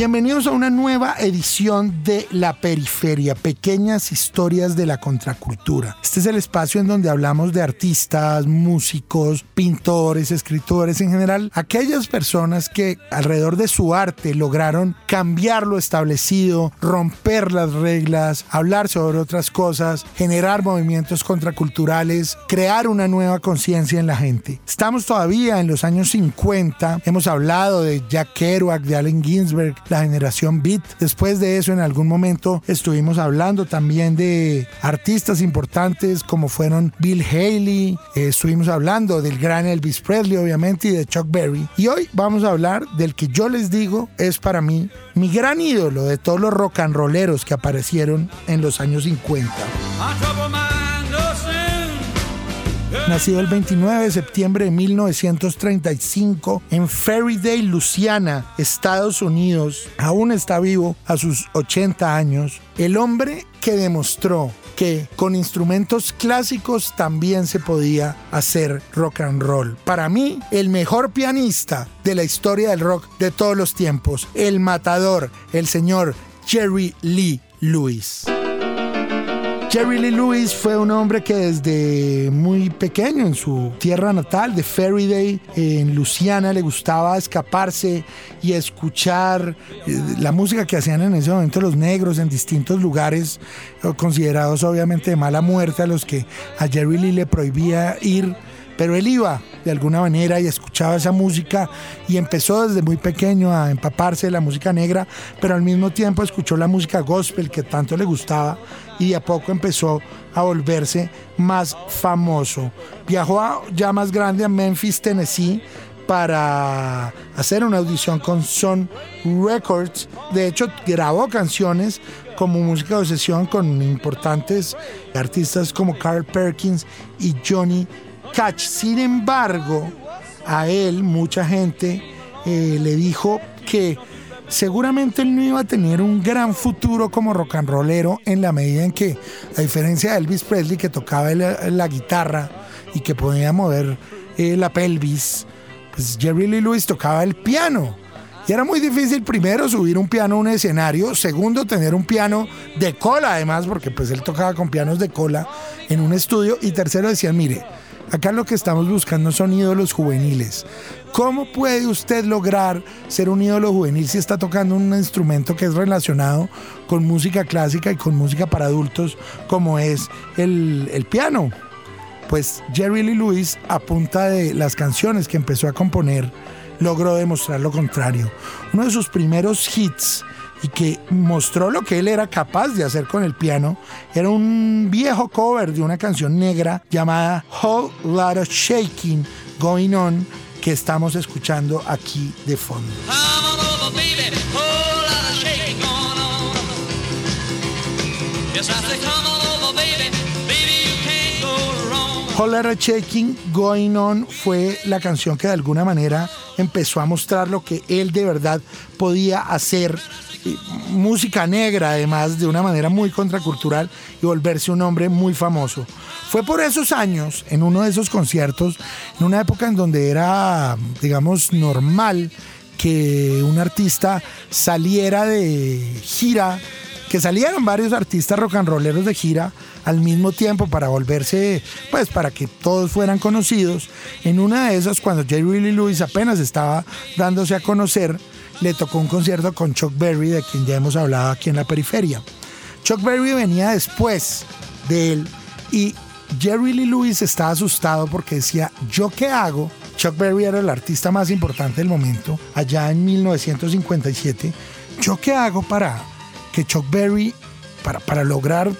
Bienvenidos a una nueva edición de La Periferia, pequeñas historias de la contracultura. Este es el espacio en donde hablamos de artistas, músicos, pintores, escritores en general, aquellas personas que alrededor de su arte lograron cambiar lo establecido, romper las reglas, hablar sobre otras cosas, generar movimientos contraculturales, crear una nueva conciencia en la gente. Estamos todavía en los años 50, hemos hablado de Jack Kerouac, de Allen Ginsberg, la generación Beat. Después de eso, en algún momento estuvimos hablando también de artistas importantes como fueron Bill Haley, eh, estuvimos hablando del gran Elvis Presley, obviamente, y de Chuck Berry. Y hoy vamos a hablar del que yo les digo es para mí mi gran ídolo de todos los rock and rolleros que aparecieron en los años 50. Nacido el 29 de septiembre de 1935 en Ferrydale, Luciana, Estados Unidos, aún está vivo a sus 80 años, el hombre que demostró que con instrumentos clásicos también se podía hacer rock and roll. Para mí, el mejor pianista de la historia del rock de todos los tiempos, el matador, el señor Jerry Lee Lewis. Jerry Lee Lewis fue un hombre que desde muy pequeño en su tierra natal de Ferryday, en Luciana, le gustaba escaparse y escuchar eh, la música que hacían en ese momento los negros en distintos lugares, eh, considerados obviamente de mala muerte, a los que a Jerry Lee le prohibía ir pero él iba de alguna manera y escuchaba esa música y empezó desde muy pequeño a empaparse de la música negra, pero al mismo tiempo escuchó la música gospel que tanto le gustaba y a poco empezó a volverse más famoso. Viajó ya más grande a Memphis, Tennessee, para hacer una audición con Sun Records. De hecho, grabó canciones como música de sesión con importantes artistas como Carl Perkins y Johnny Catch. Sin embargo, a él mucha gente eh, le dijo que seguramente él no iba a tener un gran futuro como rock and rollero en la medida en que, a diferencia de Elvis Presley que tocaba la, guitarra y que podía mover eh, la pelvis, pues Jerry Lee Lewis tocaba el piano. Y era muy difícil primero subir un piano a un escenario, segundo tener un piano de cola además, porque pues él tocaba con pianos de cola en un estudio, y tercero decían, mire, Acá lo que estamos buscando son ídolos juveniles. ¿Cómo puede usted lograr ser un ídolo juvenil si está tocando un instrumento que es relacionado con música clásica y con música para adultos como es el, piano? Pues Jerry Lee Lewis, a punta de las canciones que empezó a componer, logró demostrar lo contrario. Uno de sus primeros hits y que mostró lo que él era capaz de hacer con el piano. Era un viejo cover de una canción negra llamada Whole Lot of Shaking Going On que estamos escuchando aquí de fondo. Whole Shaking Going On fue la canción que de alguna manera empezó a mostrar lo que él de verdad podía hacer música negra, además, de una manera muy contracultural y volverse un hombre muy famoso. Fue por esos años, en uno de esos conciertos, en una época en donde era, digamos, normal que un artista saliera de gira, que salieran varios artistas rock and rolleros de gira al mismo tiempo para volverse, pues para que todos fueran conocidos. En una de esas, cuando Jerry Lee Lewis apenas estaba dándose a conocer, le tocó un concierto con Chuck Berry, de quien ya hemos hablado aquí en la periferia. Chuck Berry venía después de él y Jerry Lee Lewis estaba asustado porque decía, ¿yo qué hago? Chuck Berry era el artista más importante del momento, allá en 1957. ¿Yo qué hago para que Chuck Berry, para, para lograr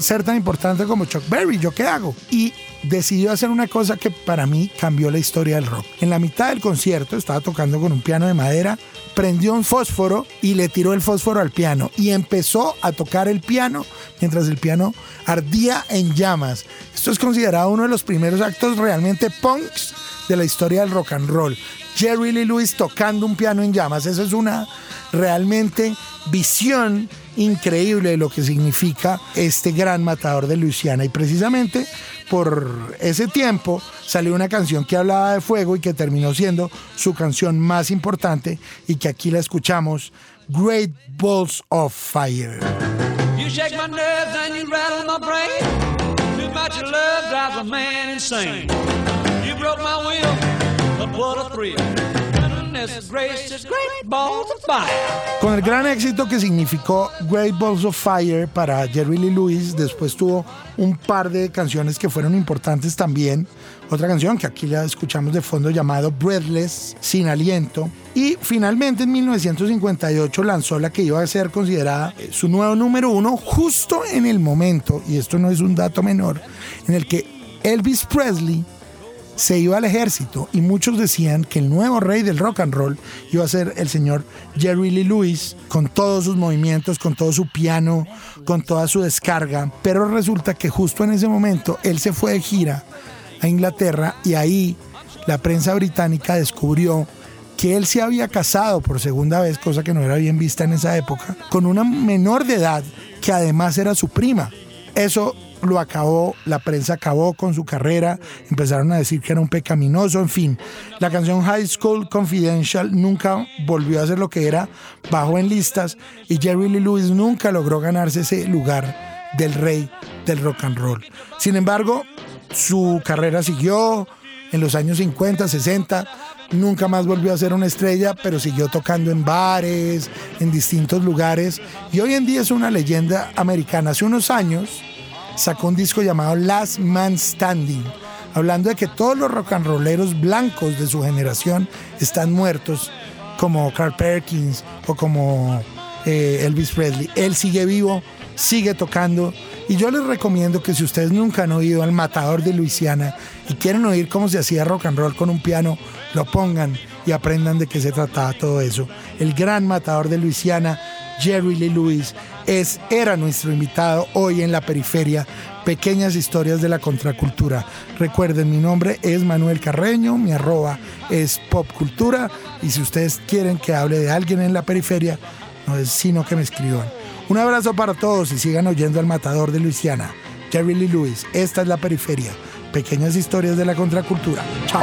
ser tan importante como Chuck Berry? ¿Yo qué hago? Y decidió hacer una cosa que para mí cambió la historia del rock. En la mitad del concierto estaba tocando con un piano de madera prendió un fósforo y le tiró el fósforo al piano y empezó a tocar el piano mientras el piano ardía en llamas. Esto es considerado uno de los primeros actos realmente punks de la historia del rock and roll. Jerry Lee Lewis tocando un piano en llamas. Eso es una realmente visión increíble de lo que significa este gran matador de Luisiana. Y precisamente por ese tiempo salió una canción que hablaba de fuego y que terminó siendo su canción más importante y que aquí la escuchamos, Great Balls of Fire. You shake and you rattle my brain. Too much love a man insane. You broke my. Con el gran éxito que significó Great Balls of Fire para Jerry Lee Lewis, después tuvo un par de canciones que fueron importantes también. Otra canción que aquí la escuchamos de fondo llamado Breathless, Sin Aliento. Y finalmente en 1958 lanzó la que iba a ser considerada su nuevo número uno justo en el momento, y esto no es un dato menor, en el que Elvis Presley se iba al ejército y muchos decían que el nuevo rey del rock and roll iba a ser el señor Jerry Lee Lewis con todos sus movimientos, con todo su piano, con toda su descarga, pero resulta que justo en ese momento él se fue de gira a Inglaterra y ahí la prensa británica descubrió que él se había casado por segunda vez, cosa que no era bien vista en esa época, con una menor de edad que además era su prima. Eso lo acabó, la prensa acabó con su carrera, empezaron a decir que era un pecaminoso, en fin. La canción High School Confidential nunca volvió a ser lo que era, bajó en listas y Jerry Lee Lewis nunca logró ganarse ese lugar del rey del rock and roll. Sin embargo, su carrera siguió en los años 50, 60, nunca más volvió a ser una estrella, pero siguió tocando en bares, en distintos lugares y hoy en día es una leyenda americana. Hace unos años, sacó un disco llamado Last Man Standing, hablando de que todos los rock and rolleros blancos de su generación están muertos, como Carl Perkins o como eh, Elvis Presley. Él sigue vivo, sigue tocando. Y yo les recomiendo que si ustedes nunca han oído al Matador de Luisiana y quieren oír cómo se hacía rock and roll con un piano, lo pongan y aprendan de qué se trataba todo eso. El gran Matador de Luisiana, Jerry Lee Lewis, es, era nuestro invitado hoy en la periferia. Pequeñas historias de la contracultura. Recuerden, mi nombre es Manuel Carreño, mi arroba es popcultura y si ustedes quieren que hable de alguien en la periferia, no es sino que me escriban. Un abrazo para todos y sigan oyendo al matador de Luisiana, Jerry Lee Lewis. Esta es la periferia. Pequeñas historias de la contracultura. Chao.